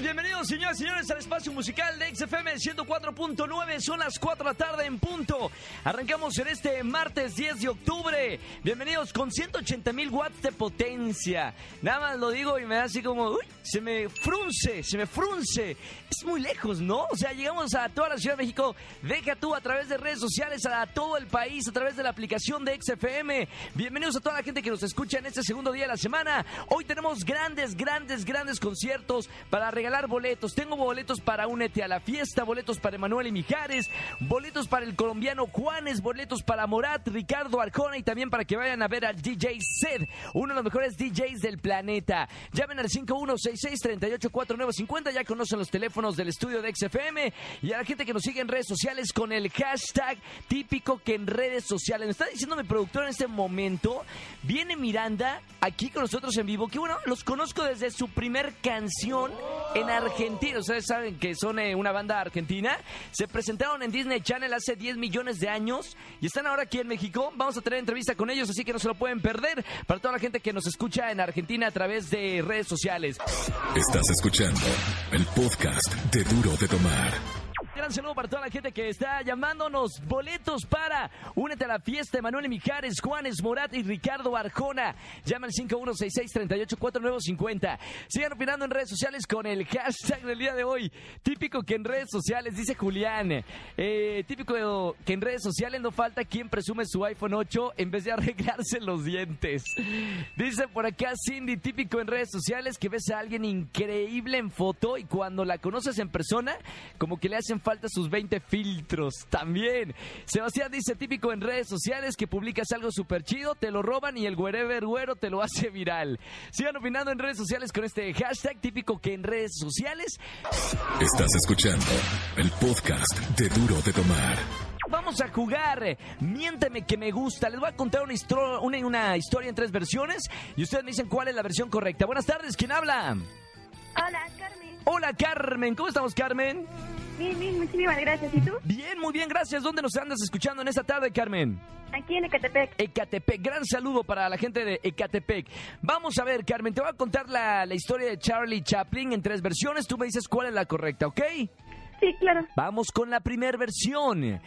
Bienvenidos señoras y señores al espacio musical de XFM 104.9, son las 4 de la tarde en punto. Arrancamos en este martes 10 de octubre, bienvenidos con 180 mil watts de potencia. Nada más lo digo y me da así como, uy, se me frunce, se me frunce. Es muy lejos, ¿no? O sea, llegamos a toda la Ciudad de México, deja tú a través de redes sociales, a todo el país, a través de la aplicación de XFM. Bienvenidos a toda la gente que nos escucha en este segundo día de la semana. Hoy tenemos grandes, grandes, grandes conciertos para regalar boletos. Tengo boletos para Únete a la Fiesta, boletos para Emanuel y Mijares, boletos para el colombiano Juanes, boletos para Morat, Ricardo Arjona y también para que vayan a ver al DJ Zed, uno de los mejores DJs del planeta. Llamen al 5166-384950, ya conocen los teléfonos del estudio de XFM y a la gente que nos sigue en redes sociales con el hashtag típico que en redes sociales. Me está diciendo mi productor en este momento, viene Miranda aquí con nosotros en vivo, que bueno, los conozco desde su primer canción Argentina. Ustedes saben que son eh, una banda argentina. Se presentaron en Disney Channel hace 10 millones de años y están ahora aquí en México. Vamos a tener entrevista con ellos, así que no se lo pueden perder. Para toda la gente que nos escucha en Argentina a través de redes sociales. Estás escuchando el podcast de Duro de Tomar. Gran saludo para toda la gente que está llamándonos. Boletos para Únete a la fiesta. Emanuel Mijares, Juanes Morat y Ricardo Arjona. Llama al 5166-384950. Sigan opinando en redes sociales con el hashtag del día de hoy. Típico que en redes sociales, dice Julián. eh, típico que en redes sociales no falta quien presume su iPhone 8 en vez de arreglarse los dientes. Dice por acá Cindy, típico en redes sociales que ves a alguien increíble en foto y cuando la conoces en persona, como que le hacen falta sus 20 filtros. También. Sebastián dice, típico en redes sociales que publicas algo súper chido, te lo roban y el wherever güero te lo hace viral. Sigan opinando en redes sociales con este hashtag típico que en redes sociales. Estás escuchando el podcast de Duro de Tomar. Vamos a jugar. Miénteme que me gusta. Les voy a contar una, histro- una, una historia en tres versiones y ustedes me dicen cuál es la versión correcta. Buenas tardes, ¿quién habla? Hola. Hola, Carmen. ¿Cómo estamos, Carmen? Bien, bien, muchísimas gracias. ¿Y tú? Bien, muy bien, gracias. ¿Dónde nos andas escuchando en esta tarde, Carmen? Aquí en Ecatepec. Ecatepec. Gran saludo para la gente de Ecatepec. Vamos a ver, Carmen, te voy a contar la, la historia de Charlie Chaplin en tres versiones. Tú me dices cuál es la correcta, ¿ok? Sí, claro. Vamos con la primera versión.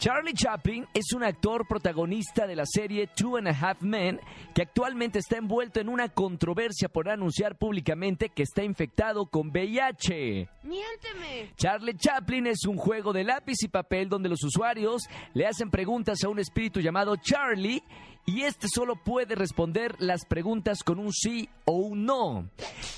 Charlie Chaplin es un actor protagonista de la serie Two and a Half Men que actualmente está envuelto en una controversia por anunciar públicamente que está infectado con VIH. Miénteme. Charlie Chaplin es un juego de lápiz y papel donde los usuarios le hacen preguntas a un espíritu llamado Charlie y este solo puede responder las preguntas con un sí o un no.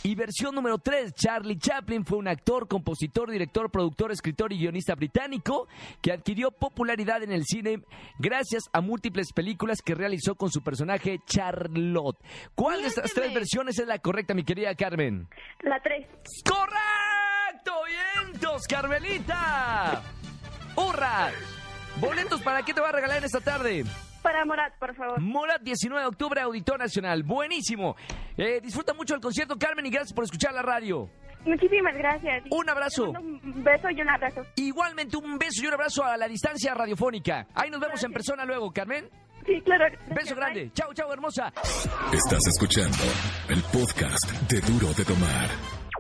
Y versión número 3, Charlie Chaplin fue un actor, compositor, director, productor, escritor y guionista británico que adquirió popularidad en el cine gracias a múltiples películas que realizó con su personaje Charlotte. ¿Cuál de estas tres versiones es la correcta, mi querida Carmen? La 3. ¡Correcto! ¡Vientos, Carmelita! ¡Hurra! Boletos para qué te va a regalar en esta tarde. Para Morat, por favor. Morat 19 de octubre, Auditor Nacional. Buenísimo. Eh, disfruta mucho el concierto, Carmen, y gracias por escuchar la radio. Muchísimas gracias. Un abrazo. Un beso y un abrazo. Igualmente un beso y un abrazo a la distancia radiofónica. Ahí nos vemos en persona luego, Carmen. Sí, claro. Beso grande. Chao, chao, hermosa. Estás escuchando el podcast de Duro de Tomar.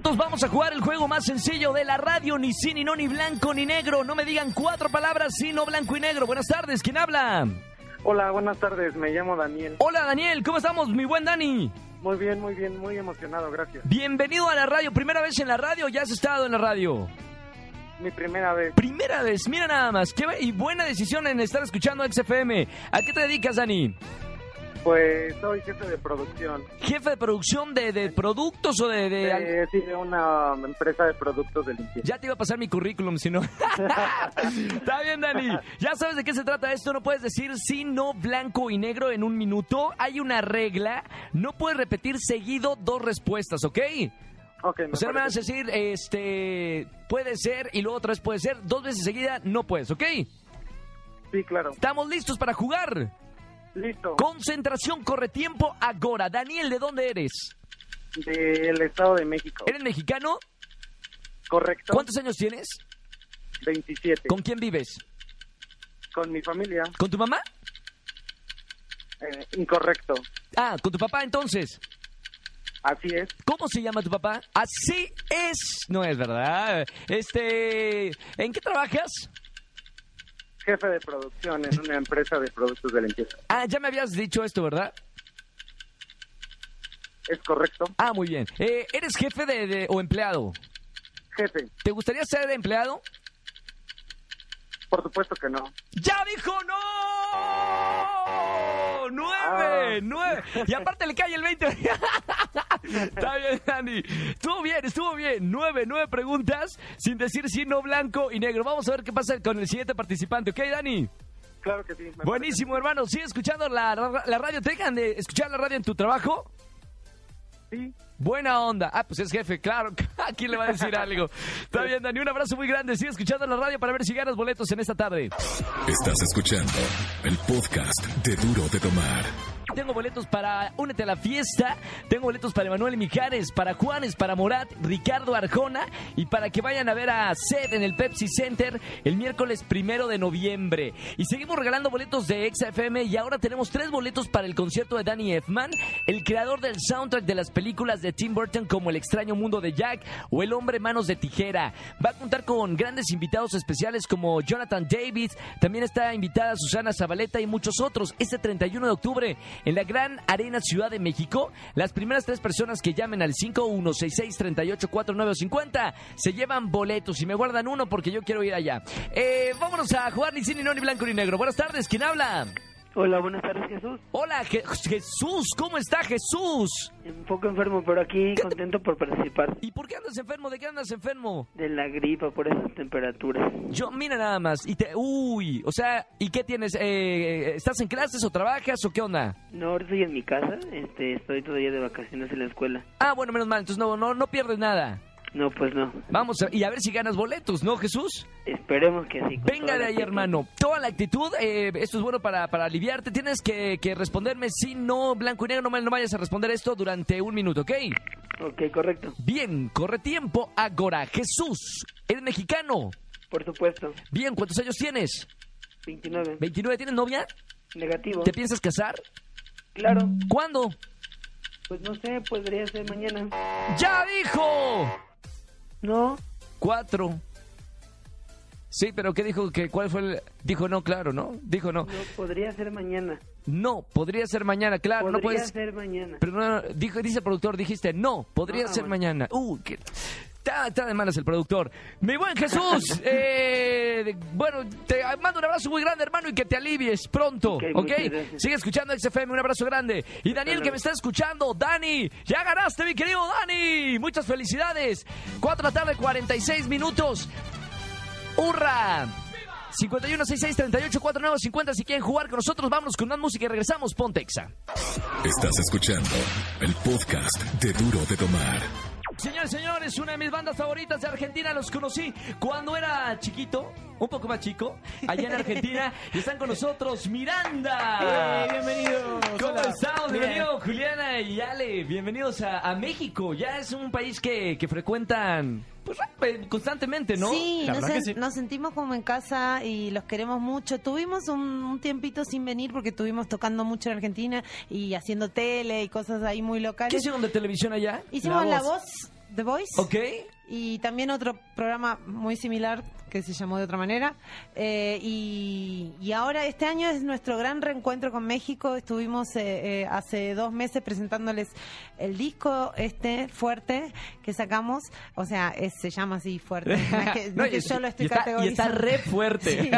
Nos vamos a jugar el juego más sencillo de la radio, ni sí, ni no, ni blanco, ni negro. No me digan cuatro palabras, sino blanco y negro. Buenas tardes, ¿quién habla? Hola, buenas tardes, me llamo Daniel. Hola Daniel, ¿cómo estamos, mi buen Dani? Muy bien, muy bien, muy emocionado, gracias. Bienvenido a la radio. ¿Primera vez en la radio ya has estado en la radio? Mi primera vez. Primera vez, mira nada más. Qué y buena decisión en estar escuchando XFM. ¿A qué te dedicas, Dani? Pues soy jefe de producción. ¿Jefe de producción de, de productos o de...? de- Eh, sí, de una empresa de productos de limpieza. Ya te iba a pasar mi currículum, si no. Está bien, Dani. Ya sabes de qué se trata esto. No puedes decir sí, no, blanco y negro en un minuto. Hay una regla. No puedes repetir seguido dos respuestas, ¿ok? Ok, me O sea, me vas a decir, este, puede ser y luego otra vez puede ser. Dos veces seguida no puedes, ¿ok? Sí, claro. Estamos listos para jugar. Listo. Concentración, corre tiempo, ahora. Daniel, ¿de dónde eres? Del Estado de México. ¿Eres mexicano? Correcto. ¿Cuántos años tienes? 27. ¿Con quién vives? Con mi familia. ¿Con tu mamá? Eh, incorrecto. Ah, con tu papá entonces. Así es. ¿Cómo se llama tu papá? Así es. No es verdad. Este, ¿en qué trabajas? Jefe de producción en una empresa de productos de limpieza. Ah, ya me habías dicho esto, ¿verdad? Es correcto. Ah, muy bien. Eh, ¿Eres jefe de, de- o empleado? Jefe. ¿Te gustaría ser empleado? Por supuesto que no. ¡Ya dijo no! ¡Nueve! Ah. ¡Nueve! Y aparte le cae el 20. Está bien, Dani. Estuvo bien, estuvo bien. Nueve, nueve preguntas sin decir sí, no, blanco y negro. Vamos a ver qué pasa con el siguiente participante. ¿Ok, Dani? Claro que sí. Buenísimo, hermano. ¿Sigue escuchando la, la radio? ¿Te dejan de escuchar la radio en tu trabajo? Buena onda. Ah, pues es jefe, claro. Aquí le va a decir algo. Está bien, Dani. Un abrazo muy grande. Sigue escuchando la radio para ver si ganas boletos en esta tarde. Estás escuchando el podcast de Duro de Tomar. Tengo boletos para Únete a la fiesta. Tengo boletos para Emanuel Mijares, para Juanes, para Morat, Ricardo Arjona y para que vayan a ver a Sed en el Pepsi Center el miércoles primero de noviembre. Y seguimos regalando boletos de XFM y ahora tenemos tres boletos para el concierto de Danny Elfman, el creador del soundtrack de las películas de Tim Burton como El extraño mundo de Jack o El hombre manos de tijera. Va a contar con grandes invitados especiales como Jonathan Davis, también está invitada Susana Zabaleta y muchos otros. Este 31 de octubre en la Gran Arena Ciudad de México, las primeras tres personas que llamen al 5166384950 se llevan boletos y me guardan uno porque yo quiero ir allá. Eh, vámonos a jugar ni cine, no, ni blanco ni negro. Buenas tardes, ¿quién habla? Hola, buenas tardes Jesús. Hola, Je- Jesús, ¿cómo está Jesús? Un poco enfermo, pero aquí contento por participar ¿Y por qué andas enfermo? ¿De qué andas enfermo? de la gripa por esas temperaturas. Yo, mira nada más. Y te, uy, o sea, ¿y qué tienes? Eh, ¿Estás en clases o trabajas o qué onda? No, ahora estoy en mi casa, este, estoy todavía de vacaciones en la escuela. Ah, bueno, menos mal, entonces no, no, no pierdes nada. No, pues no. Vamos a, y a ver si ganas boletos, ¿no, Jesús? Esperemos que sí. Venga de ahí, hermano. Toda la actitud, eh, esto es bueno para, para aliviarte. Tienes que, que responderme sí, no, blanco y negro. No, me- no vayas a responder esto durante un minuto, ¿ok? Ok, correcto. Bien, corre tiempo. Agora, Jesús, ¿eres mexicano? Por supuesto. Bien, ¿cuántos años tienes? 29. ¿29? ¿Tienes novia? Negativo. ¿Te piensas casar? Claro. ¿Cuándo? Pues no sé, podría ser mañana. ¡Ya dijo! No. Cuatro. Sí, pero ¿qué dijo? que ¿Cuál fue el...? Dijo no, claro, ¿no? Dijo no. No, podría ser mañana. No, podría ser mañana, claro, podría no puedes... ser mañana. Pero no, dijo, dice el productor, dijiste no, podría Ah, ser bueno. mañana. Uh, que... Está, está de malas el productor. Mi buen Jesús, eh, bueno, te mando un abrazo muy grande, hermano, y que te alivies pronto, ¿ok? Ok, muchas gracias. Sigue escuchando XFM, un abrazo grande. Y Daniel, que me está escuchando, Dani, ya ganaste, mi querido Dani. Muchas felicidades. 4 de la tarde, 46 minutos. ¡Hurra! 5166384950 si quieren jugar con nosotros, vámonos con más música y regresamos, Pontexa. Estás escuchando el podcast de Duro de Tomar. Señores, señores, una de mis bandas favoritas de Argentina, los conocí cuando era chiquito, un poco más chico, allá en Argentina, y están con nosotros Miranda. bienvenidos. ¿Cómo Hola. estamos? Bien. Bienvenido Juliana y Ale, bienvenidos a, a México. Ya es un país que, que frecuentan pues, eh, constantemente, ¿no? Sí, La nos, verdad que sen- sí. nos sentimos como en casa y los queremos mucho. Tuvimos un, un tiempito sin venir porque estuvimos tocando mucho en Argentina y haciendo tele y cosas ahí muy ¿Qué locales. hicieron de televisión allá? Hicimos La La Voz. Voz, The Voice, Ok. Y también otro programa muy similar que se llamó de otra manera. Eh, y, y ahora este año es nuestro gran reencuentro con México. Estuvimos eh, eh, hace dos meses presentándoles el disco este fuerte que sacamos. O sea, es- se llama así fuerte. No es que, no No, es que y- yo lo estoy y está, y está re fuerte. Sí.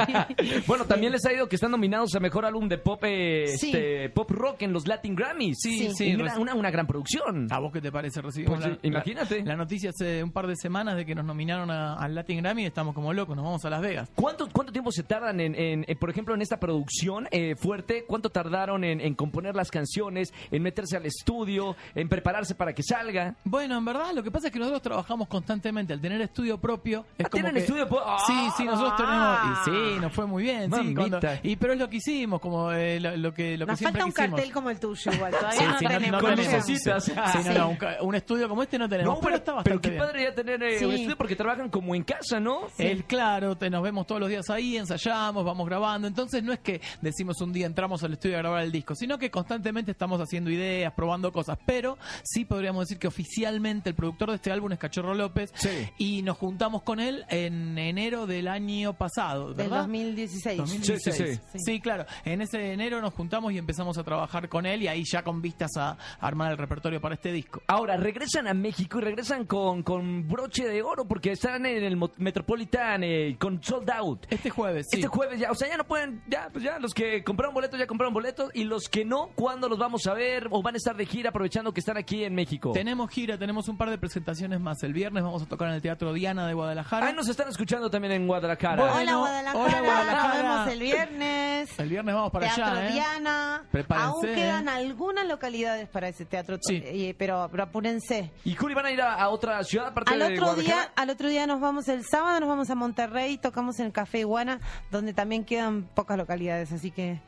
bueno, también les ha ido que están nominados a mejor álbum de pop, eh, Sí. este, pop rock en los Latin Grammys. Sí, Sí. sí. Una, una, una gran producción. ¿A vos qué te parece? Recibimos Pues la- imagínate. La, la noticia hace un par de semanas de que nos nominaron a- al Latin Grammy y estamos como locos, nos vamos a Las Vegas. ¿Cuánto, ¿Cuánto tiempo se tardan en, en, eh, por ejemplo, en esta producción eh, fuerte? ¿Cuánto tardaron en, en componer las canciones, en meterse al estudio, en prepararse para que salga? Bueno, en verdad lo que pasa es que nosotros trabajamos constantemente. Al tener estudio propio, es Ah, como ¿tienen que- estudio pro- ¡Ah! Sí, sí, nosotros tenemos... Y sí, nos fue muy bien. Sí, cuando- y pero es lo que hicimos, como eh, lo, lo que, lo que Nos siempre falta un quisimos. cartel como el tuyo igual. Todavía Sí, no sí, no- tenemos. no tenemos. lucecitas. Sí, no, no, un, un estudio como este no tenemos, pero, está pero bastante qué bien. padre ya tener eh, Sí. un estudio porque trabajan como en casa, ¿no? Él, claro, te, nos vemos todos los días ahí, ensayamos, vamos grabando. Entonces no es que decimos un día entramos al estudio a grabar el disco, sino que constantemente estamos haciendo ideas, probando cosas. Pero sí podríamos decir que oficialmente el productor de este álbum es Cachorro López. Sí. Y nos juntamos con él en enero del año pasado, Del ¿verdad? 2016. 2016. Sí, sí, Sí, sí. claro. En ese enero nos juntamos y empezamos a trabajar con él y ahí ya con vistas a armar el repertorio para este disco. Ahora, regresan a México y regresan con, con broche de oro porque están en el Metropolitan eh, con Sold Out. Este jueves, sí. Este jueves ya, o sea, ya no pueden, ya, pues ya, los que compraron boletos ya compraron boletos y los que no, ¿cuándo los vamos a ver o van a estar de gira aprovechando que están aquí en México? Tenemos gira, tenemos un par de presentaciones más. El viernes vamos a tocar en el Teatro Diana de Guadalajara. Ahí nos están escuchando también en Guadalajara. Bueno, Hola Guadalajara, hola, Guadalajara. nos vemos el viernes. El viernes vamos para Teatro allá, ¿eh? Diana. Prepárense, Aún ¿eh? quedan algunas localidades para ese teatro, Sí. eh, pero, pero apúrense. ¿Y Juli van a ir a, a otra ciudad aparte de otro Guadalajara? día, al otro día nos vamos el sábado, nos vamos a Monterrey, tocamos en el Café Iguana, donde también quedan pocas localidades, así que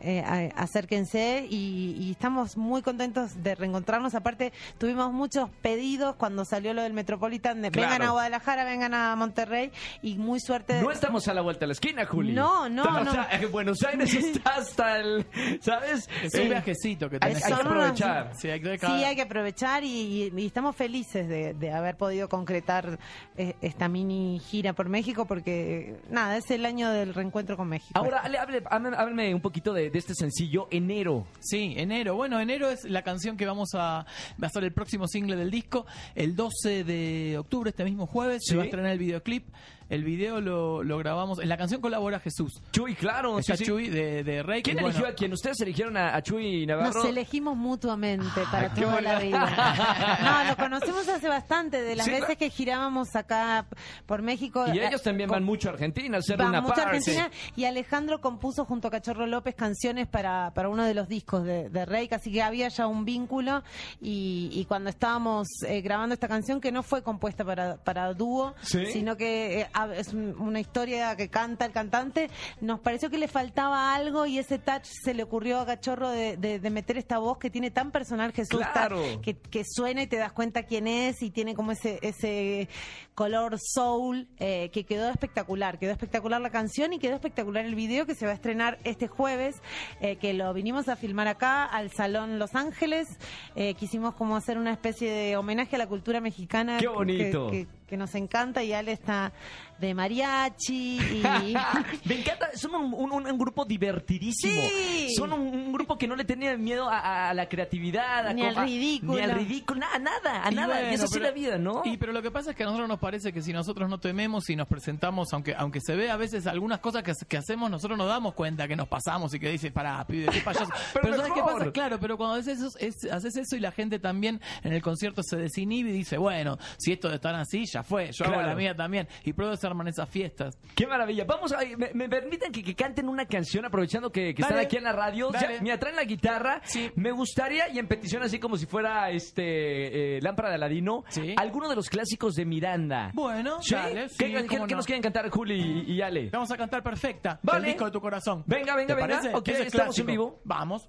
eh, a- acérquense y, y estamos muy contentos de reencontrarnos. Aparte, tuvimos muchos pedidos cuando salió lo del Metropolitan de Claro. vengan a Guadalajara, vengan a Monterrey y muy suerte. No estamos a la vuelta de la esquina, Juli. No, no, O no. sea, en Buenos Aires está hasta el, ¿sabes? Es Eh, un viajecito que hay, tenés hay que unos- aprovechar. Sí, hay que Sí, hay que aprovechar y, y- y estamos felices de, de haber podido concretar eh, esta mini gira por México porque, nada, es el año del reencuentro con México. Ahora, háblame, háblame un poquito de, de este sencillo, Enero. Sí, enero. Bueno, enero es la canción que vamos a, va a ser el próximo single del disco. El 12 de octubre, este mismo jueves, Sí. se va a estrenar el videoclip. El video lo, lo grabamos. En la canción colabora Jesús. Chuy, claro. Está sí, sí. Chuy de, de Rey. ¿Quién eligió bueno, a quién? ¿Ustedes eligieron a, a Chuy Navarro? Nos elegimos mutuamente para qué toda la vida. No, lo conocimos hace bastante, de las Sí, veces claro. que girábamos acá por México. Y eh, ellos también van mucho a Argentina a hacer Van una mucho a parte. Argentina y Alejandro compuso junto a Cachorro López canciones para, para uno de los discos de, de Reik, así que había ya un vínculo y, y cuando estábamos eh, grabando esta canción que no fue compuesta para, para dúo, Sí. sino que eh, es un- una historia que canta el cantante, nos pareció que le faltaba algo y ese touch se le ocurrió a Cachorro de, de- de meter esta voz que tiene tan personal Jesús, tan- Claro. que, que suena y te das cuenta quién es y tiene como ese, ese color soul eh, que quedó espectacular. Quedó espectacular la canción y quedó espectacular el video que se va a estrenar este jueves, eh, que lo vinimos a filmar acá al Salón Los Ángeles. Eh, quisimos como hacer una especie de homenaje a la cultura mexicana. ¡Qué que- bonito! Que, que nos encanta y Ale está de mariachi y... Me encanta, son un, un- un grupo divertidísimo. Sí. Son un, un grupo que no le tenía miedo a, a la creatividad, a Ni al ridículo. Ni al ridículo, nada, nada, a Y nada. y bueno, es así pero- la vida, ¿no? Y pero lo que pasa es que a nosotros nos parece que si nosotros no tememos y nos presentamos, aunque aunque se ve a veces algunas cosas que, que hacemos, nosotros nos damos cuenta que nos pasamos y que dices, pará, pibe, qué payaso. Pero pero ¿sabes qué pasa? Claro, pero cuando haces eso, es- haces eso y la gente también en el concierto se desinhibe y dice, bueno, si esto de estar así, ya fue, yo hago la mía también. Y pruebo se arman esas fiestas. Qué maravilla. Vamos a, me, me permiten que, que canten una canción aprovechando que, que están aquí en la radio. Ya, mira, traen la guitarra. Sí. Me gustaría, y en petición así como si fuera este eh, lámpara de Aladino, Sí. alguno de los clásicos de Miranda. Bueno, ¿Sí? dale, ¿Qué, sí, qué- qué no. nos quieren cantar Juli y, y Ale? Vamos a cantar perfecta. Vale. El disco de tu corazón. Venga, venga, ¿Te venga. parece? Ok, es estamos en vivo. Vamos.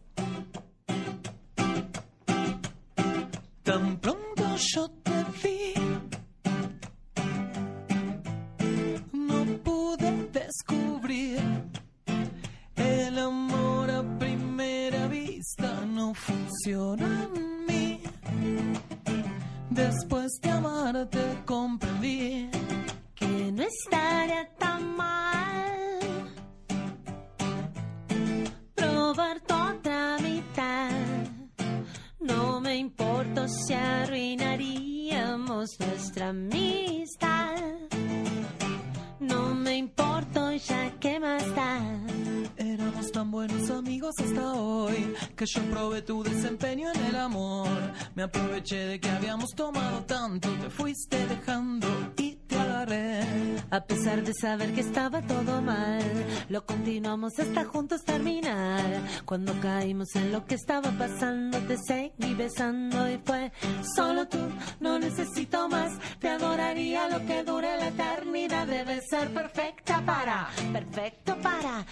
Tan pronto yo Después de amarte comprendí que no estaría tan mal probar tu otra mitad. No me importa si arruinaríamos nuestra amistad. Tan buenos amigos hasta hoy que yo probé tu desempeño en el amor. Me aproveché de que habíamos tomado tanto, te fuiste dejando y te agarré. A pesar de saber que estaba todo mal, lo continuamos hasta juntos terminar. Cuando caímos en lo que estaba pasando, te seguí besando y fue solo tú. No necesito más, te adoraría lo que dure la eternidad. Debe ser perfecta para, perfecto para,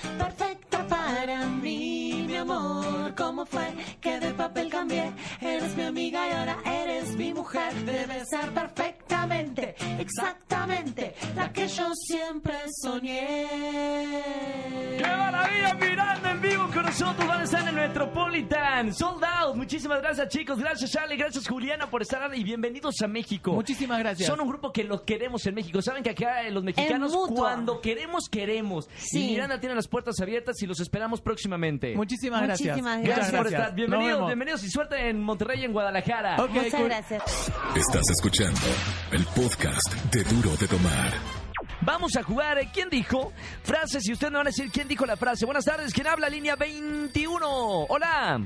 para mí, mi amor. ¿Cómo fue que de papel cambié? Eres mi amiga y ahora eres mi mujer. Debe ser perfecta exactamente, exactamente la que yo siempre soñé. ¡Qué maravilla! Mirando en vivo con nosotros van a estar en el Metropolitan. Sold out. Muchísimas gracias, chicos. Gracias, Charlie. Gracias, Juliana, por estar y bienvenidos a México. Muchísimas gracias. Son un grupo que los queremos en México. Saben que acá eh, los mexicanos, cuando queremos, queremos. Sí. Y Miranda tiene las puertas abiertas y los esperamos próximamente. Muchísimas gracias. Muchísimas Muchas Gracias por estar. Bienvenidos, bienvenidos y suerte en Monterrey y en Guadalajara. Ok, Muchas cool. gracias. Estás escuchando el podcast de Duro de Tomar. Vamos a jugar. ¿Quién dijo? Frases y ustedes me van a decir quién dijo la frase. Buenas tardes. ¿Quién habla? Línea 21. Hola.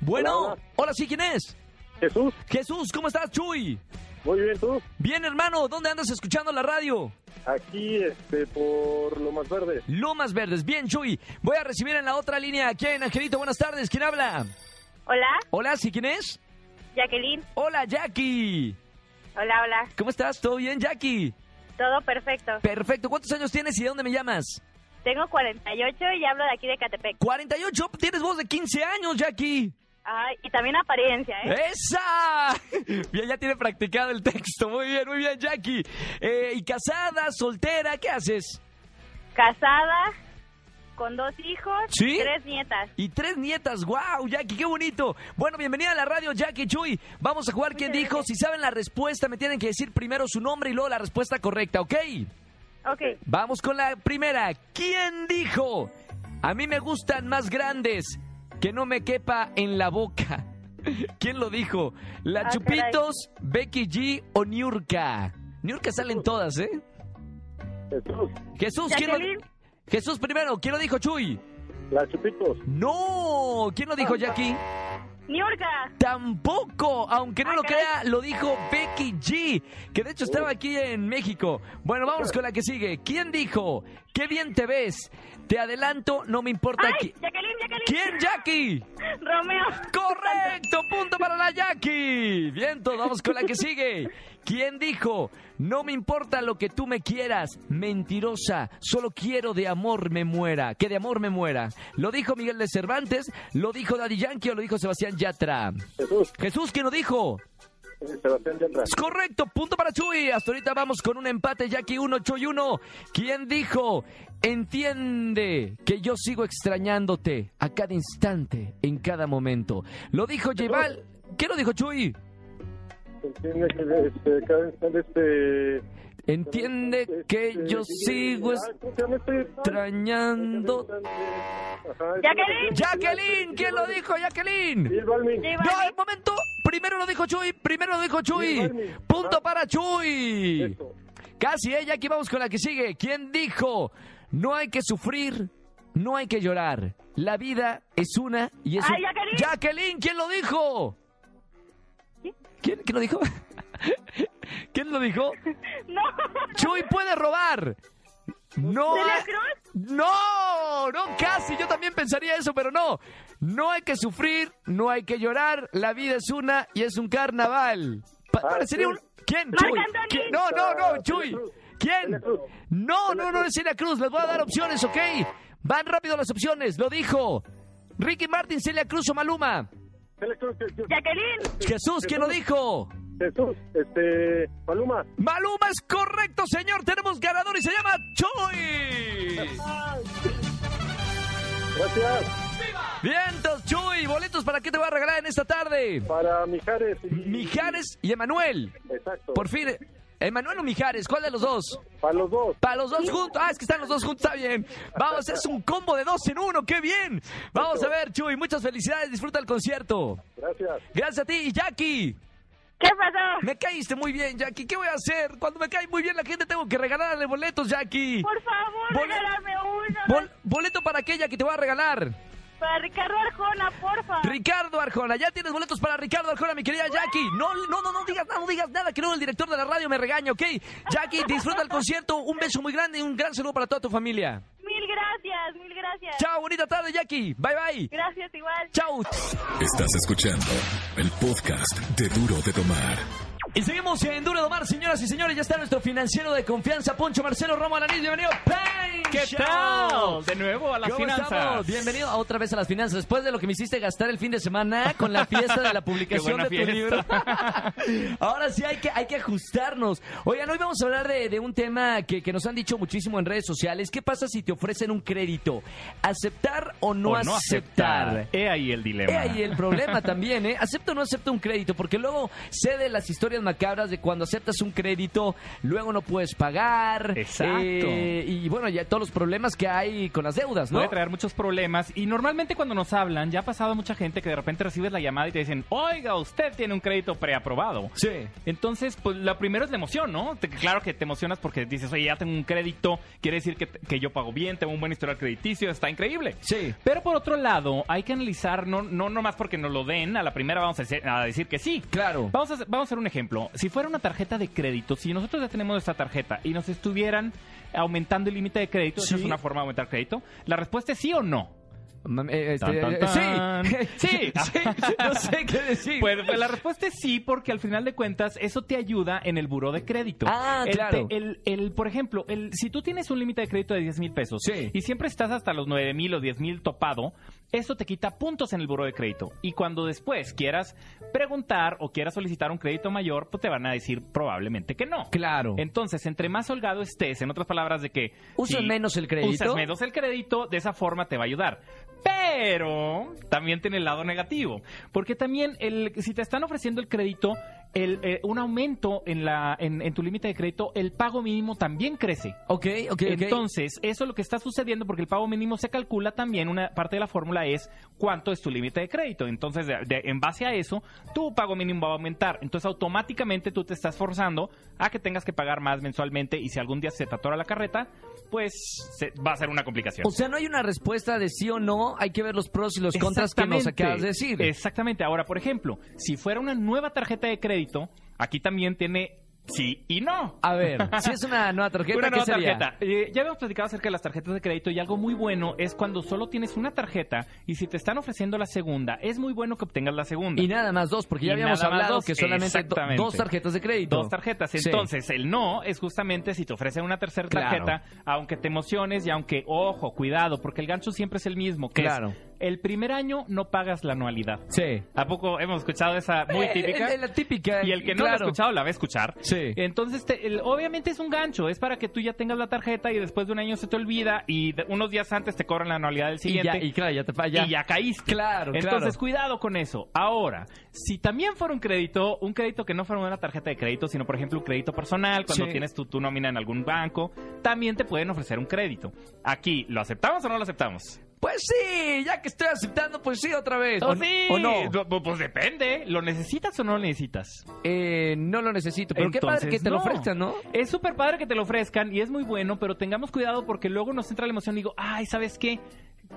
Bueno. Hola, Hola, hola. sí, ¿quién es? Jesús, Jesús, ¿cómo estás, Chuy? muy bien, ¿tú? Bien, hermano. ¿Dónde andas escuchando la radio? Aquí, este, por lo más verde. Lomas Verdes. Bien, Chuy. Voy a recibir en la otra línea a quién, Angelito. Buenas tardes. ¿Quién habla? Hola, Hola, ¿sí quién es? Jacqueline. Hola, Jackie. Hola, hola. ¿Cómo estás? ¿Todo bien, Jackie? Todo perfecto. Perfecto. ¿Cuántos años tienes y de dónde me llamas? Tengo 48 y hablo de aquí de Catepec. 48. Tienes voz de 15 años, Jackie. Ay, y también apariencia, ¿eh? ¡Esa! Bien, ya tiene practicado el texto. Muy bien, muy bien, Jackie. Eh, ¿Y casada, soltera? ¿Qué haces? Casada, con dos hijos, ¿Sí? tres nietas. Y tres nietas. ¡Wow, Jackie! ¡Qué bonito! Bueno, bienvenida a la radio, Jackie Chuy. Vamos a jugar quién dijo. Si saben la respuesta, me tienen que decir primero su nombre y luego la respuesta correcta, ¿ok? Ok. Vamos con la primera. ¿Quién dijo? A mí me gustan más grandes, que no me quepa en la boca. ¿Quién lo dijo? ¿La Ah, Chupitos, Becky G o Niurka? Niurka salen todas, ¿eh? Jesús, Jesús, ¿quién lo. Jesús primero, ¿quién lo dijo, Chuy? la Chupitos. No, ¿quién lo dijo, Jackie? Niurka. Tampoco, aunque no Ah, lo crea, lo dijo Becky G, que de hecho estaba aquí en México. Bueno, vamos con la que sigue. ¿Quién dijo? ¡Qué bien te ves! Te adelanto, no me importa Ay, qui- Jacqueline, Jacqueline. ¿Quién, Jackie? Romeo. ¡Correcto! ¡Punto para la Jackie! Bien, todos vamos con la que sigue. ¿Quién dijo? No me importa lo que tú me quieras, mentirosa. Solo quiero de amor me muera. Que de amor me muera. ¿Lo dijo Miguel de Cervantes? ¿Lo dijo Daddy Yankee o lo dijo Sebastián Yatra? Jesús, Jesús, ¿quién lo dijo? Sebastián Yatra. Es correcto, punto para Chuy. Hasta ahorita vamos con un empate, Jackie 1, Chuy 1. ¿Quién dijo? Entiende que yo sigo extrañándote a cada instante, en cada momento. Lo dijo Yeval. ¿Qué lo dijo Chuy? Entiende que este, cada instante este... Entiende que este, yo este, sigo ah, ¿cómo se llama este? extrañando. Jacqueline. Jacqueline, ¿quién lo dijo, Jacqueline? No, el momento. Primero lo dijo Chuy, primero lo dijo Chuy. Punto Ah. para Chuy. Casi, ¿eh? Jackie, vamos con la que sigue. ¿Quién dijo? No hay que sufrir, no hay que llorar. La vida es una y es Ay, un- Jacqueline. Jacqueline, ¿quién lo dijo? ¿Quién? ¿Quién, lo dijo? ¿Quién lo dijo? No. Chuy puede robar. No. ¿Celia hay- Cruz? No, no, casi. Yo también pensaría eso, pero no. No hay que sufrir, no hay que llorar. La vida es una y es un carnaval. Pa- Ah, parecería sí. un. ¿Quién? Chuy. No, no, no, Ah, Chuy. ¿Quién? No, no, no es Celia Cruz. Les voy a dar opciones, ¿ok? Van rápido las opciones. Lo dijo. Ricky Martin, Celia Cruz o Maluma. Celia Cruz, Jesús. Jacqueline. Jesús, ¿quién lo dijo? Jesús, este... Paloma. Maluma es correcto, señor. Tenemos ganador y se llama Chuy. Gracias. Vientos, Chuy. Boletos para qué te voy a regalar en esta tarde. Para Mijares. y- Mijares y Emanuel. Exacto. Por fin. ¿Emanuel o Mijares? ¿Cuál de los dos? Para los dos. Para los dos juntos. Ah, es que están los dos juntos. Está bien. Vamos, es un combo de dos en uno. ¡Qué bien! Vamos a ver, Chuy. Muchas felicidades. Disfruta el concierto. Gracias. Gracias a ti. Y Jackie. ¿Qué pasó? Me caíste muy bien, Jackie. ¿Qué voy a hacer? Cuando me cae muy bien la gente tengo que regalarle boletos, Jackie. Por favor, Bol- regálame uno. Bol- ¿Boleto para qué, Jackie? Te voy a regalar. Para Ricardo Arjona, porfa. Ricardo Arjona, ya tienes boletos para Ricardo Arjona, mi querida Jackie. No, no, no, no digas nada, no digas nada, que luego el director de la radio me regaña, ¿ok? Jackie, disfruta el concierto, un beso muy grande y un gran saludo para toda tu familia. Mil gracias, mil gracias. Chao, bonita tarde, Jackie. Bye, bye. Gracias igual. Chao. Estás escuchando el podcast de Duro de Tomar. Y seguimos en Duro de Omar, señoras y señores. Ya está nuestro financiero de confianza, Poncho Marcelo Romo Alanís. Bienvenido. ¡Bang! ¿Qué Show. tal? De nuevo a las ¿Cómo finanzas. estamos? Bienvenido a otra vez a las finanzas. Después de lo que me hiciste gastar el fin de semana con la fiesta de la publicación de tu fiesta. libro. Ahora sí hay que, hay que ajustarnos. Oigan, hoy vamos a hablar de, de un tema que, que nos han dicho muchísimo en redes sociales. ¿Qué pasa si te ofrecen un crédito? ¿Aceptar o no, o no aceptar. He ahí el dilema. He ahí el problema también, ¿eh? ¿Acepto o no acepto un crédito? Porque luego sé de las historias macabras de cuando aceptas un crédito, luego no puedes pagar. Exacto. eh, y bueno, ya todos los problemas que hay con las deudas, ¿no? Puede traer muchos problemas y normalmente cuando nos hablan ya ha pasado mucha gente que de repente recibes la llamada y te dicen, oiga, usted tiene un crédito preaprobado. Sí. Entonces, pues lo primero es la emoción, ¿no? Te- claro que te emocionas porque dices, oye, ya tengo un crédito, quiere decir que, que yo pago bien, tengo un buen historial crediticio, está increíble. Sí. Pero por otro lado, hay que analizar, no, no nomás porque nos lo den, a la primera vamos a decir, a decir que sí. Claro. Vamos a, vamos a hacer un ejemplo. Si fuera una tarjeta de crédito, si nosotros ya tenemos esta tarjeta y nos estuvieran aumentando el límite de crédito, ¿esa Sí. es una forma de aumentar crédito? La respuesta es sí o no. Mam- este, Tan, tan, tan. Sí. Sí. Sí. No sé qué decir. Pues, pues, la respuesta es sí, porque al final de cuentas eso te ayuda en el buró de crédito. Ah, El claro. te- El, el, por ejemplo, el, si tú tienes un límite de crédito de 10 mil pesos Sí. y siempre estás hasta los 9 mil o 10 mil topado, eso te quita puntos en el buró de crédito. Y cuando después quieras preguntar o quieras solicitar un crédito mayor, pues te van a decir probablemente que no. Claro. Entonces, entre más holgado estés, en otras palabras, de que... Usas si menos el crédito. Usas menos el crédito, de esa forma te va a ayudar. Pero también tiene el lado negativo. Porque también, el, si te están ofreciendo el crédito, el, eh, un aumento en, la, en, en tu límite de crédito, el pago mínimo también crece. Ok, ok, ok. Entonces, eso es lo que está sucediendo porque el pago mínimo se calcula también, una parte de la fórmula es cuánto es tu límite de crédito. Entonces, de- de- en base a eso, tu pago mínimo va a aumentar. Entonces, automáticamente tú te estás forzando a que tengas que pagar más mensualmente y si algún día se te atora la carreta, pues se- va a ser una complicación. O sea, no hay una respuesta de sí o no, hay que ver los pros y los contras que nos acabas de decir. Exactamente. Ahora, por ejemplo, si fuera una nueva tarjeta de crédito, aquí también tiene sí y no. A ver, si es una nueva tarjeta, Una ¿qué nueva sería? tarjeta. Eh, ya habíamos platicado acerca de las tarjetas de crédito y algo muy bueno es cuando solo tienes una tarjeta y si te están ofreciendo la segunda, es muy bueno que obtengas la segunda. Y nada más dos, porque ya Y habíamos hablado dos, que solamente do- dos tarjetas de crédito. Dos tarjetas. Sí. Entonces, el no es justamente si te ofrecen una tercera Claro. tarjeta, aunque te emociones y aunque, ojo, cuidado, porque el gancho siempre es el mismo, que Claro. es el primer año no pagas la anualidad. Sí. ¿A poco hemos escuchado esa muy Eh, típica? eh, la típica. Y el que no la ha escuchado la va a escuchar. Sí. Entonces, te- el- obviamente es un gancho. Es para que tú ya tengas la tarjeta y después de un año se te olvida y de- unos días antes te cobran la anualidad del Y siguiente. ya, y claro, ya te falla. y ya caíste. Claro, Entonces, claro. cuidado con eso. Ahora, si también fuera un crédito, un crédito que no fuera una tarjeta de crédito, sino por ejemplo un crédito personal, cuando Sí. tienes tu, tu nómina en algún banco, también te pueden ofrecer un crédito. Aquí, ¿lo aceptamos o no lo aceptamos? Pues sí, ya que estoy aceptando, pues sí, otra vez. ¿O ¿O, sí? o no? Pu- Pues depende. ¿Lo necesitas o no lo necesitas? Eh, no lo necesito, pero qué padre que te lo ofrezcan, ¿no? Es súper padre que te lo ofrezcan y es muy bueno, pero tengamos cuidado porque luego nos entra la emoción y digo, ay, ¿sabes qué?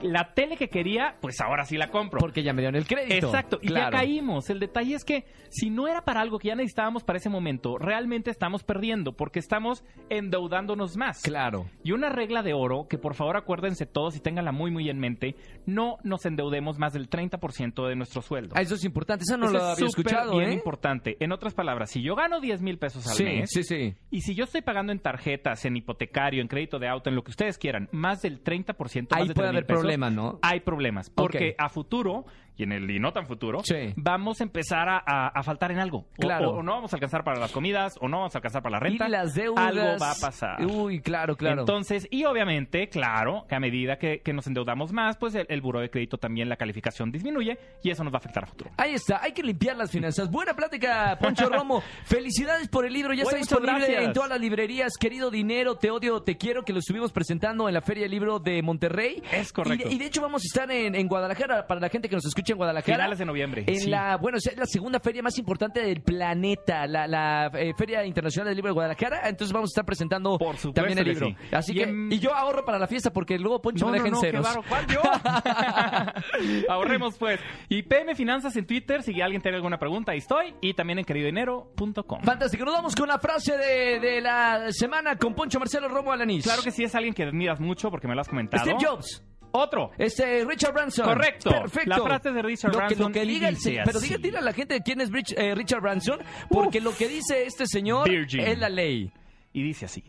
La tele que quería, pues ahora sí la compro. Porque ya me dieron el crédito. Exacto, y ya caímos. El detalle es que si no era para algo que ya necesitábamos para ese momento, realmente estamos perdiendo porque estamos endeudándonos más. Claro. Y una regla de oro, que por favor acuérdense todos y ténganla muy muy en mente, no nos endeudemos más del 30% de nuestro sueldo. Ah, eso es importante, eso no Eso lo es había escuchado, bien ¿eh? importante. En otras palabras, si yo gano 10 mil pesos al Sí, mes, sí, sí. y si yo estoy pagando en tarjetas, en hipotecario, en crédito de auto, en lo que ustedes quieran, más del 30%, más Ahí de puede 3,000 haber pesos, problemas, ¿no? Hay problemas. Porque a futuro, y en el y no tan futuro, Sí. vamos a empezar a, a- a faltar en algo. O- Claro. O, no vamos a alcanzar para las comidas, o no vamos a alcanzar para la renta. Y las deudas. Algo va a pasar. Uy, claro, claro. Entonces, y obviamente, claro, que a medida que, que nos endeudamos más, pues el, el buro de crédito también, la calificación disminuye y eso nos va a afectar a futuro. Ahí está, hay que limpiar las finanzas. Buena plática, Poncho Romo. Felicidades por el libro, ya está Oye, muchas disponible gracias. en todas las librerías. Querido Dinero, Te Odio, Te Quiero, que lo estuvimos presentando en la Feria del Libro de Monterrey. Es correcto. Y de, y de hecho vamos a estar en, en Guadalajara, para la gente que nos escucha en Guadalajara. Finales de noviembre. En sí. la, bueno, es la segunda feria más importante del planeta, la, la, eh, Feria Internacional del Libro de Guadalajara. Entonces vamos a estar presentando Por supuesto también el que libro. sí. Así Y que, en- y yo ahorro para la fiesta porque luego Poncho me deja en ceros. bárbaro. ¿Cuál yo? Ahorremos pues. Y PM Finanzas en Twitter, si alguien tiene alguna pregunta, ahí estoy. Y también en queridodinero.com. Fantástico, nos vamos con la frase de, de la semana con Poncho Marcelo Romo Alanís. Claro que sí es alguien que admiras mucho porque me lo has comentado. Steve Jobs. Otro. Este, Richard Branson. Correcto. Perfecto. La frase de Richard lo que, Branson Lo que diga el Pero diga, dile a la gente quién es Rich- eh, Richard Branson, porque lo que dice este señor Virgin. es la ley. Y dice así.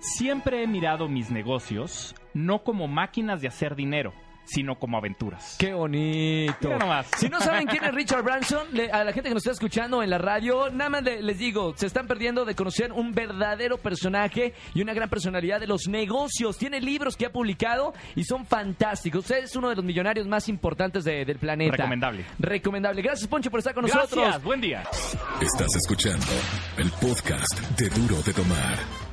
Siempre he mirado mis negocios no como máquinas de hacer dinero, sino como aventuras. Qué bonito. Mira nomás. Si no saben quién es Richard Branson, le- a la gente que nos está escuchando en la radio, nada más le- les digo, se están perdiendo de conocer un verdadero personaje y una gran personalidad de los negocios. Tiene libros que ha publicado y son fantásticos. Usted es uno de los millonarios más importantes de- del planeta. Recomendable. Recomendable. Gracias, Poncho, por estar con nosotros. Gracias, buen día. Estás escuchando el podcast de Duro de Tomar.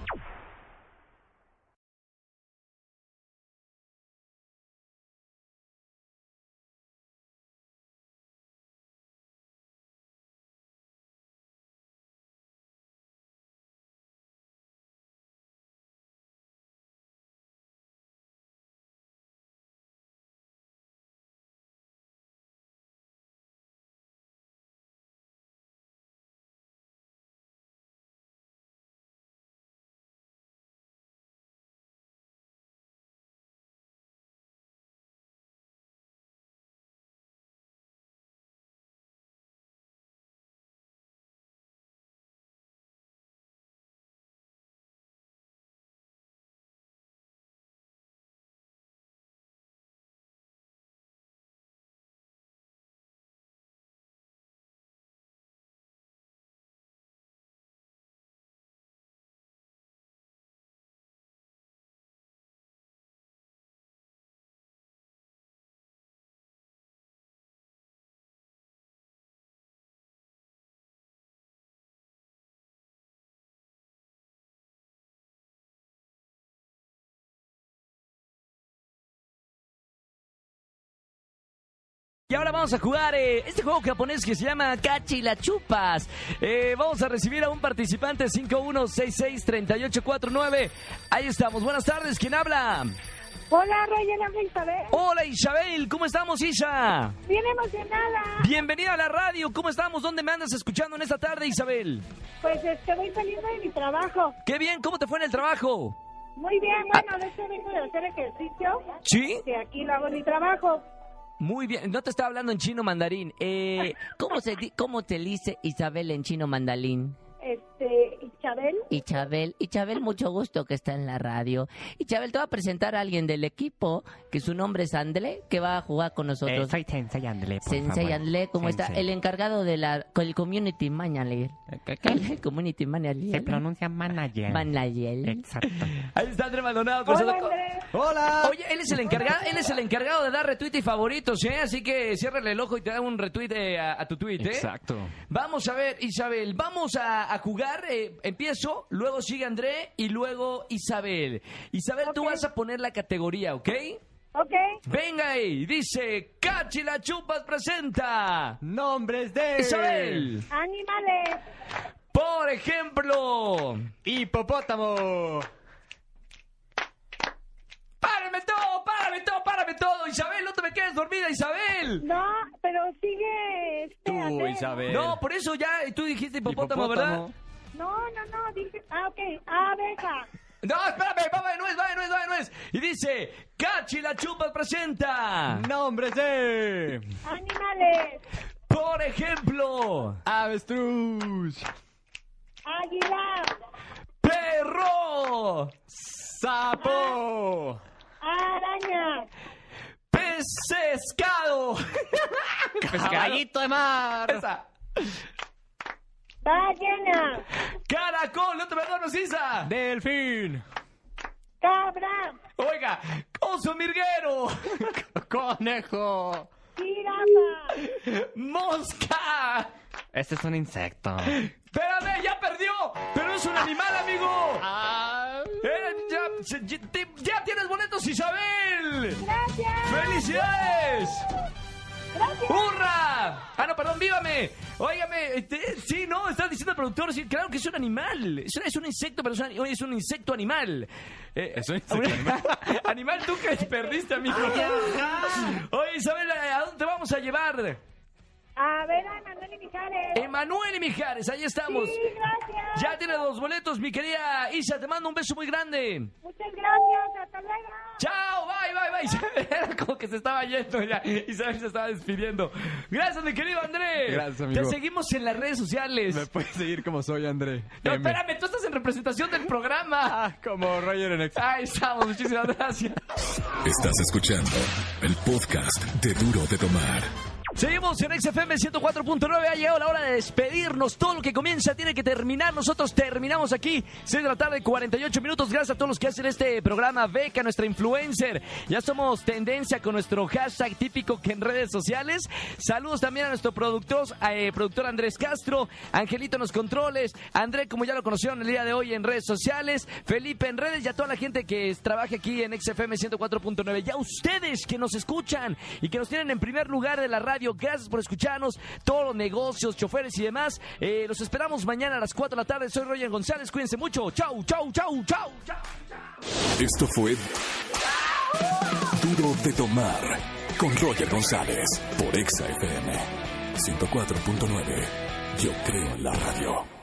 Y ahora vamos a jugar eh, este juego japonés que se llama Cachi la Chupas. Eh, vamos a recibir a un participante 51663849. Ahí estamos. Buenas tardes. ¿Quién habla? Hola, habla Isabel. Hola Isabel. ¿Cómo estamos, Isha? Bien emocionada. Bienvenida a la radio. ¿Cómo estamos? ¿Dónde me andas escuchando en esta tarde, Isabel? Pues voy saliendo de mi trabajo. Qué bien. ¿Cómo te fue en el trabajo? Muy bien, bueno, de hecho vengo de hacer ejercicio. ¿Sí? Que aquí lo hago en mi trabajo. Muy bien. No te estaba hablando en chino mandarín. Eh, ¿Cómo se cómo te dice Isabel en chino mandalín? Este, Y Chabel, y Chabel, mucho gusto que está en la radio. Y Chabel, te va a presentar a alguien del equipo, que su nombre es Andlé, que va a jugar con nosotros. Eh, soy Sensei Andle, por Sensei favor. Andlé, ¿cómo está? El encargado de la, con el community manager. ¿Qué, qué? El community manager. Se pronuncia manager. Manager. Exacto. Ahí está Andrés Maldonado. con Hola, su- Andrés. Hola. Oye, él es el encargado, él es el encargado de dar retweet y favoritos, ¿eh? Así que ciérrale el ojo y te da un retweet eh, a, a tu tweet, ¿eh? Exacto. Vamos a ver, Isabel, vamos a, a jugar. eh, empiezo, luego sigue André y luego Isabel. Isabel, tú vas a poner la categoría, ¿ok? Ok. Venga ahí, dice Cachi la Chupas presenta. Nombres de... Isabel, Animales. por ejemplo. Hipopótamo. ¡Párame todo! ¡Párame todo! ¡Párame todo! Isabel, no te me quedes dormida, Isabel. No, pero sigue este. Tú. Isabel. No, por eso ya tú dijiste hipopótamo, ¿verdad? No, no, no, dije. Ah, ok. Abeja. No, espérame, va de nuez, va de nuez, va de nuez. Y dice, Cachi la Chupas presenta. Nombres de... Animales. Por ejemplo, Avestruz. Águila. perro, Sapo. Araña. pescado. Pescadito de mar. Esa. Ballena. Caracol, no te perdono, Isa. Delfín. Cabra. Oiga, oso mirguero, Conejo. Jirafa. mosca. Este es un insecto. Espérame, ya perdió. Pero es un animal, amigo. Ah. Eh, ya, ya tienes boletos, Isabel. Gracias. ¡Felicidades! Gracias. ¡Hurra! Ah, no, perdón, vívame. Óigame, este, sí, no, está diciendo el productor, sí, claro que es un animal. Es, es un insecto, pero es un, es un insecto animal. Eh, ¿Es un insecto animal? animal tú que perdiste, amigo. Oye, Isabel, ¿a dónde te vamos a llevar? A ver, a Manuel y Mijares. Emanuel y Mijares, ahí estamos. Sí, gracias. Ya tiene dos boletos, mi querida Isa. Te mando un beso muy grande. Muchas gracias. Hasta luego. Chao, bye, bye, bye. Era como que se estaba yendo ya. Isabel se estaba despidiendo. Gracias, mi querido André. Gracias, amigo. Te seguimos en las redes sociales. Me puedes seguir como soy, André. No, M. espérame, tú estás en representación del programa. Ah, como Roger en Exa. Ahí estamos, muchísimas gracias. Estás escuchando el podcast de Duro de Tomar. Seguimos en XFM 104.9. Ha llegado la hora de despedirnos. Todo lo que comienza tiene que terminar. Nosotros terminamos aquí. 6 de la tarde, 48 minutos. Gracias a todos los que hacen este programa. Beca, nuestra influencer. Ya somos tendencia con nuestro hashtag típico que en redes sociales. Saludos también a nuestro productor, eh, productor Andrés Castro. Angelito en los controles. André, como ya lo conocieron el día de hoy en redes sociales. Felipe en redes y a toda la gente que trabaja aquí en XFM 104.9. Ya ustedes que nos escuchan y que nos tienen en primer lugar de la Gracias por escucharnos. Todos los negocios, choferes y demás. Eh, los esperamos mañana a las 4 de la tarde. Soy Roger González. Cuídense mucho. Chau, chau, chau, chau, chau. Esto fue Duro de Tomar con Roger González por Exa FM 104.9. Yo creo en la radio.